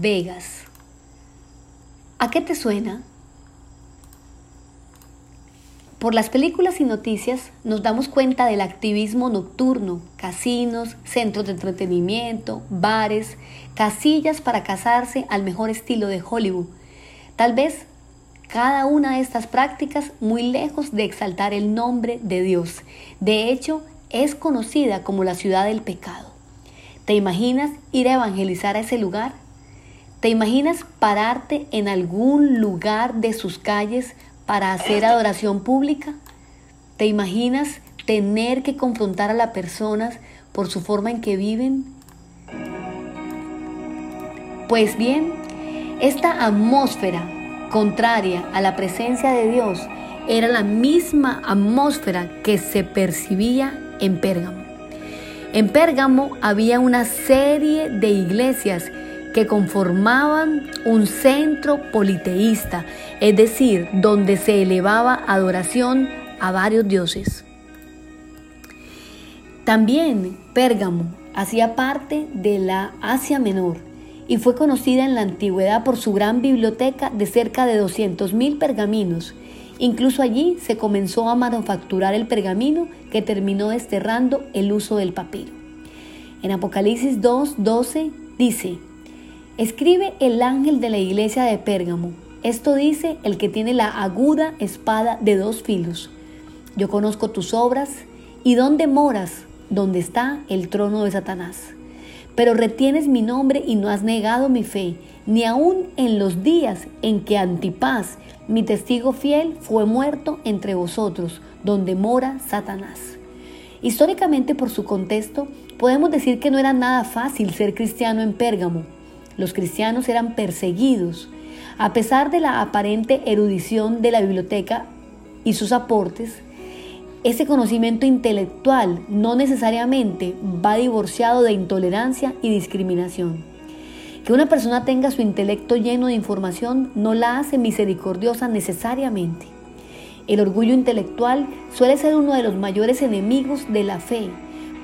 Vegas. ¿A qué te suena? Por las películas y noticias nos damos cuenta del activismo nocturno, casinos, centros de entretenimiento, bares, casillas para casarse al mejor estilo de Hollywood. Tal vez cada una de estas prácticas muy lejos de exaltar el nombre de Dios. De hecho, es conocida como la ciudad del pecado. ¿Te imaginas ir a evangelizar a ese lugar? ¿Te imaginas pararte en algún lugar de sus calles para hacer adoración pública? ¿Te imaginas tener que confrontar a las personas por su forma en que viven? Pues bien, esta atmósfera contraria a la presencia de Dios era la misma atmósfera que se percibía en Pérgamo. En Pérgamo había una serie de iglesias que conformaban un centro politeísta, es decir, donde se elevaba adoración a varios dioses. También Pérgamo hacía parte de la Asia Menor y fue conocida en la antigüedad por su gran biblioteca de cerca de 200.000 pergaminos. Incluso allí se comenzó a manufacturar el pergamino que terminó desterrando el uso del papiro. En Apocalipsis 2.12 dice, Escribe el ángel de la iglesia de Pérgamo. Esto dice el que tiene la aguda espada de dos filos. Yo conozco tus obras y dónde moras, donde está el trono de Satanás. Pero retienes mi nombre y no has negado mi fe, ni aun en los días en que Antipas, mi testigo fiel, fue muerto entre vosotros, donde mora Satanás. Históricamente, por su contexto, podemos decir que no era nada fácil ser cristiano en Pérgamo los cristianos eran perseguidos. A pesar de la aparente erudición de la biblioteca y sus aportes, ese conocimiento intelectual no necesariamente va divorciado de intolerancia y discriminación. Que una persona tenga su intelecto lleno de información no la hace misericordiosa necesariamente. El orgullo intelectual suele ser uno de los mayores enemigos de la fe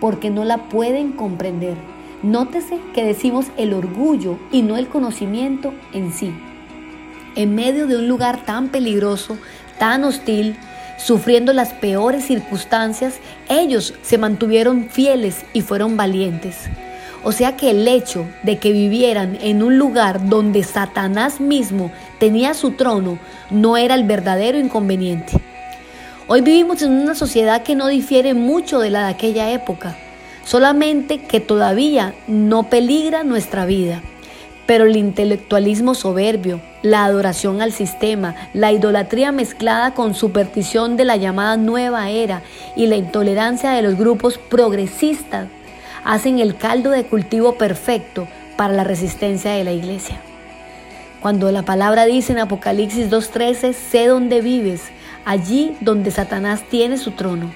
porque no la pueden comprender. Nótese que decimos el orgullo y no el conocimiento en sí. En medio de un lugar tan peligroso, tan hostil, sufriendo las peores circunstancias, ellos se mantuvieron fieles y fueron valientes. O sea que el hecho de que vivieran en un lugar donde Satanás mismo tenía su trono no era el verdadero inconveniente. Hoy vivimos en una sociedad que no difiere mucho de la de aquella época solamente que todavía no peligra nuestra vida. Pero el intelectualismo soberbio, la adoración al sistema, la idolatría mezclada con superstición de la llamada nueva era y la intolerancia de los grupos progresistas hacen el caldo de cultivo perfecto para la resistencia de la iglesia. Cuando la palabra dice en Apocalipsis 2.13, sé dónde vives, allí donde Satanás tiene su trono.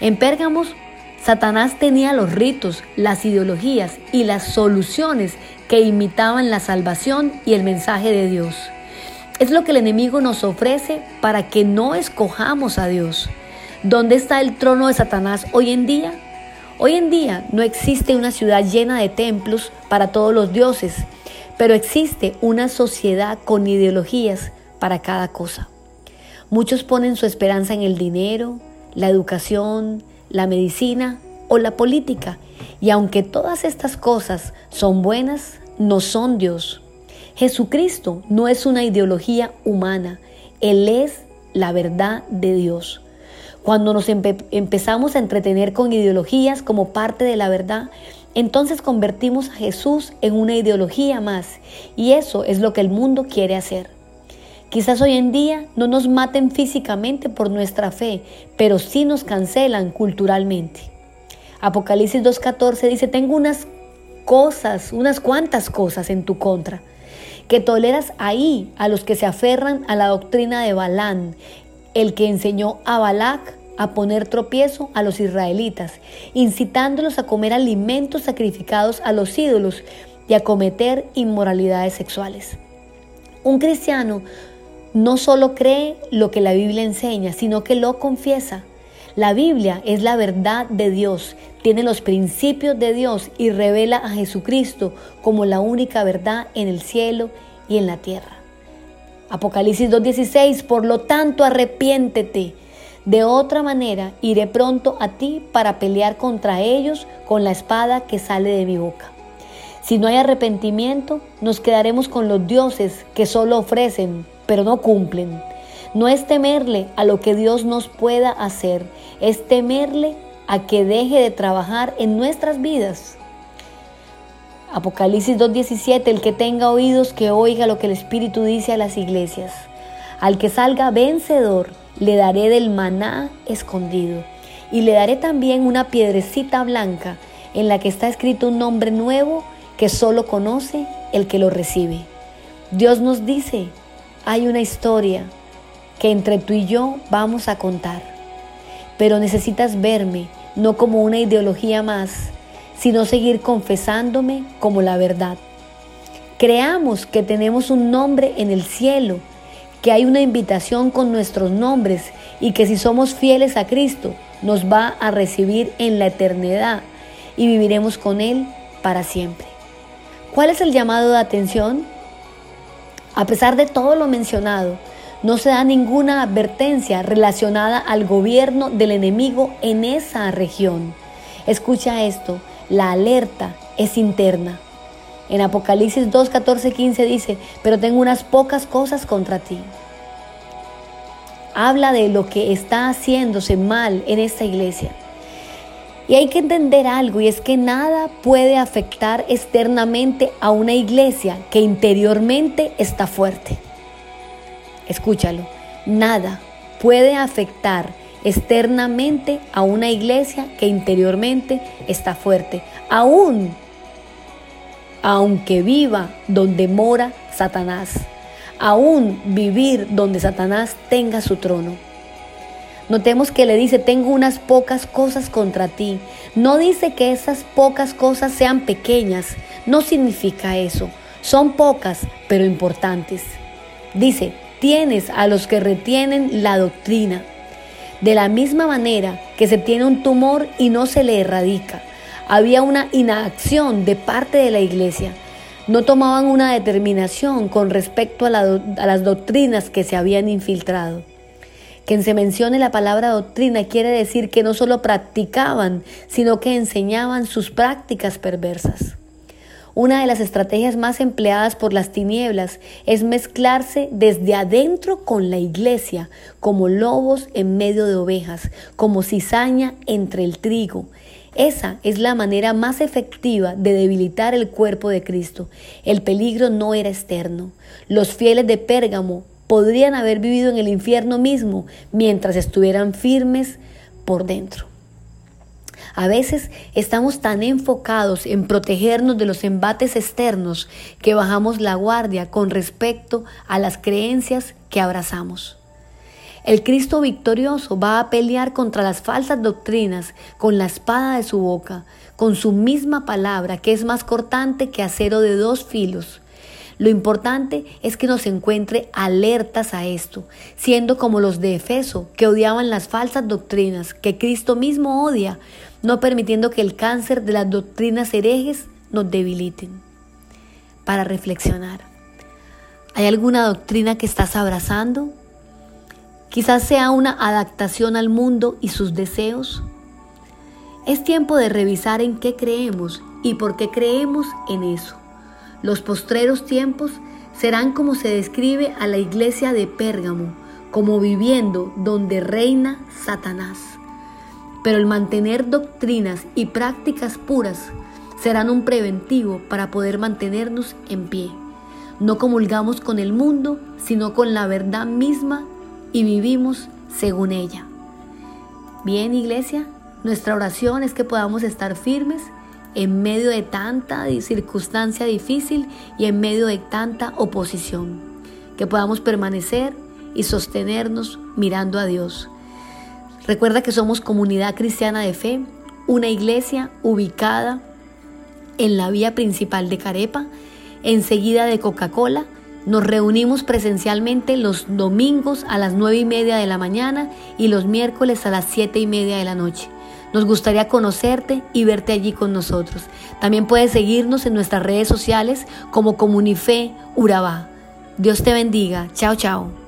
En Pérgamos Satanás tenía los ritos, las ideologías y las soluciones que imitaban la salvación y el mensaje de Dios. Es lo que el enemigo nos ofrece para que no escojamos a Dios. ¿Dónde está el trono de Satanás hoy en día? Hoy en día no existe una ciudad llena de templos para todos los dioses, pero existe una sociedad con ideologías para cada cosa. Muchos ponen su esperanza en el dinero, la educación, la medicina o la política. Y aunque todas estas cosas son buenas, no son Dios. Jesucristo no es una ideología humana, Él es la verdad de Dios. Cuando nos empezamos a entretener con ideologías como parte de la verdad, entonces convertimos a Jesús en una ideología más. Y eso es lo que el mundo quiere hacer. Quizás hoy en día no nos maten físicamente por nuestra fe, pero sí nos cancelan culturalmente. Apocalipsis 2.14 dice, tengo unas cosas, unas cuantas cosas en tu contra, que toleras ahí a los que se aferran a la doctrina de Balán, el que enseñó a Balac a poner tropiezo a los israelitas, incitándolos a comer alimentos sacrificados a los ídolos y a cometer inmoralidades sexuales. Un cristiano no solo cree lo que la Biblia enseña, sino que lo confiesa. La Biblia es la verdad de Dios, tiene los principios de Dios y revela a Jesucristo como la única verdad en el cielo y en la tierra. Apocalipsis 2.16, por lo tanto arrepiéntete. De otra manera iré pronto a ti para pelear contra ellos con la espada que sale de mi boca. Si no hay arrepentimiento, nos quedaremos con los dioses que solo ofrecen, pero no cumplen. No es temerle a lo que Dios nos pueda hacer, es temerle a que deje de trabajar en nuestras vidas. Apocalipsis 2.17, el que tenga oídos que oiga lo que el Espíritu dice a las iglesias. Al que salga vencedor, le daré del maná escondido y le daré también una piedrecita blanca en la que está escrito un nombre nuevo que solo conoce el que lo recibe. Dios nos dice, hay una historia, que entre tú y yo vamos a contar. Pero necesitas verme no como una ideología más, sino seguir confesándome como la verdad. Creamos que tenemos un nombre en el cielo, que hay una invitación con nuestros nombres y que si somos fieles a Cristo nos va a recibir en la eternidad y viviremos con Él para siempre. ¿Cuál es el llamado de atención? A pesar de todo lo mencionado, no se da ninguna advertencia relacionada al gobierno del enemigo en esa región. Escucha esto, la alerta es interna. En Apocalipsis 2, 14, 15 dice, pero tengo unas pocas cosas contra ti. Habla de lo que está haciéndose mal en esta iglesia. Y hay que entender algo y es que nada puede afectar externamente a una iglesia que interiormente está fuerte. Escúchalo, nada puede afectar externamente a una iglesia que interiormente está fuerte, aún aunque viva donde mora Satanás, aún vivir donde Satanás tenga su trono. Notemos que le dice, tengo unas pocas cosas contra ti. No dice que esas pocas cosas sean pequeñas, no significa eso. Son pocas, pero importantes. Dice, tienes a los que retienen la doctrina. De la misma manera que se tiene un tumor y no se le erradica, había una inacción de parte de la iglesia. No tomaban una determinación con respecto a, a las doctrinas que se habían infiltrado. Quien se mencione la palabra doctrina quiere decir que no solo practicaban, sino que enseñaban sus prácticas perversas. Una de las estrategias más empleadas por las tinieblas es mezclarse desde adentro con la iglesia, como lobos en medio de ovejas, como cizaña entre el trigo. Esa es la manera más efectiva de debilitar el cuerpo de Cristo. El peligro no era externo. Los fieles de Pérgamo podrían haber vivido en el infierno mismo mientras estuvieran firmes por dentro. A veces estamos tan enfocados en protegernos de los embates externos que bajamos la guardia con respecto a las creencias que abrazamos. El Cristo victorioso va a pelear contra las falsas doctrinas con la espada de su boca, con su misma palabra que es más cortante que acero de dos filos. Lo importante es que nos encuentre alertas a esto, siendo como los de Efeso, que odiaban las falsas doctrinas que Cristo mismo odia, no permitiendo que el cáncer de las doctrinas herejes nos debiliten. Para reflexionar, ¿hay alguna doctrina que estás abrazando? Quizás sea una adaptación al mundo y sus deseos. Es tiempo de revisar en qué creemos y por qué creemos en eso. Los postreros tiempos serán como se describe a la iglesia de Pérgamo, como viviendo donde reina Satanás pero el mantener doctrinas y prácticas puras serán un preventivo para poder mantenernos en pie. No comulgamos con el mundo, sino con la verdad misma y vivimos según ella. Bien, iglesia, nuestra oración es que podamos estar firmes en medio de tanta circunstancia difícil y en medio de tanta oposición. Que podamos permanecer y sostenernos mirando a Dios Recuerda que somos comunidad cristiana de fe, una iglesia ubicada en la vía principal de Carepa, enseguida de Coca-Cola, Nos reunimos presencialmente los domingos a las nueve y media de la mañana y los miércoles a las siete y media de la noche. Nos gustaría conocerte y verte allí con nosotros. También puedes seguirnos en nuestras redes sociales como Comunife Urabá. Dios te bendiga. Chao, chao.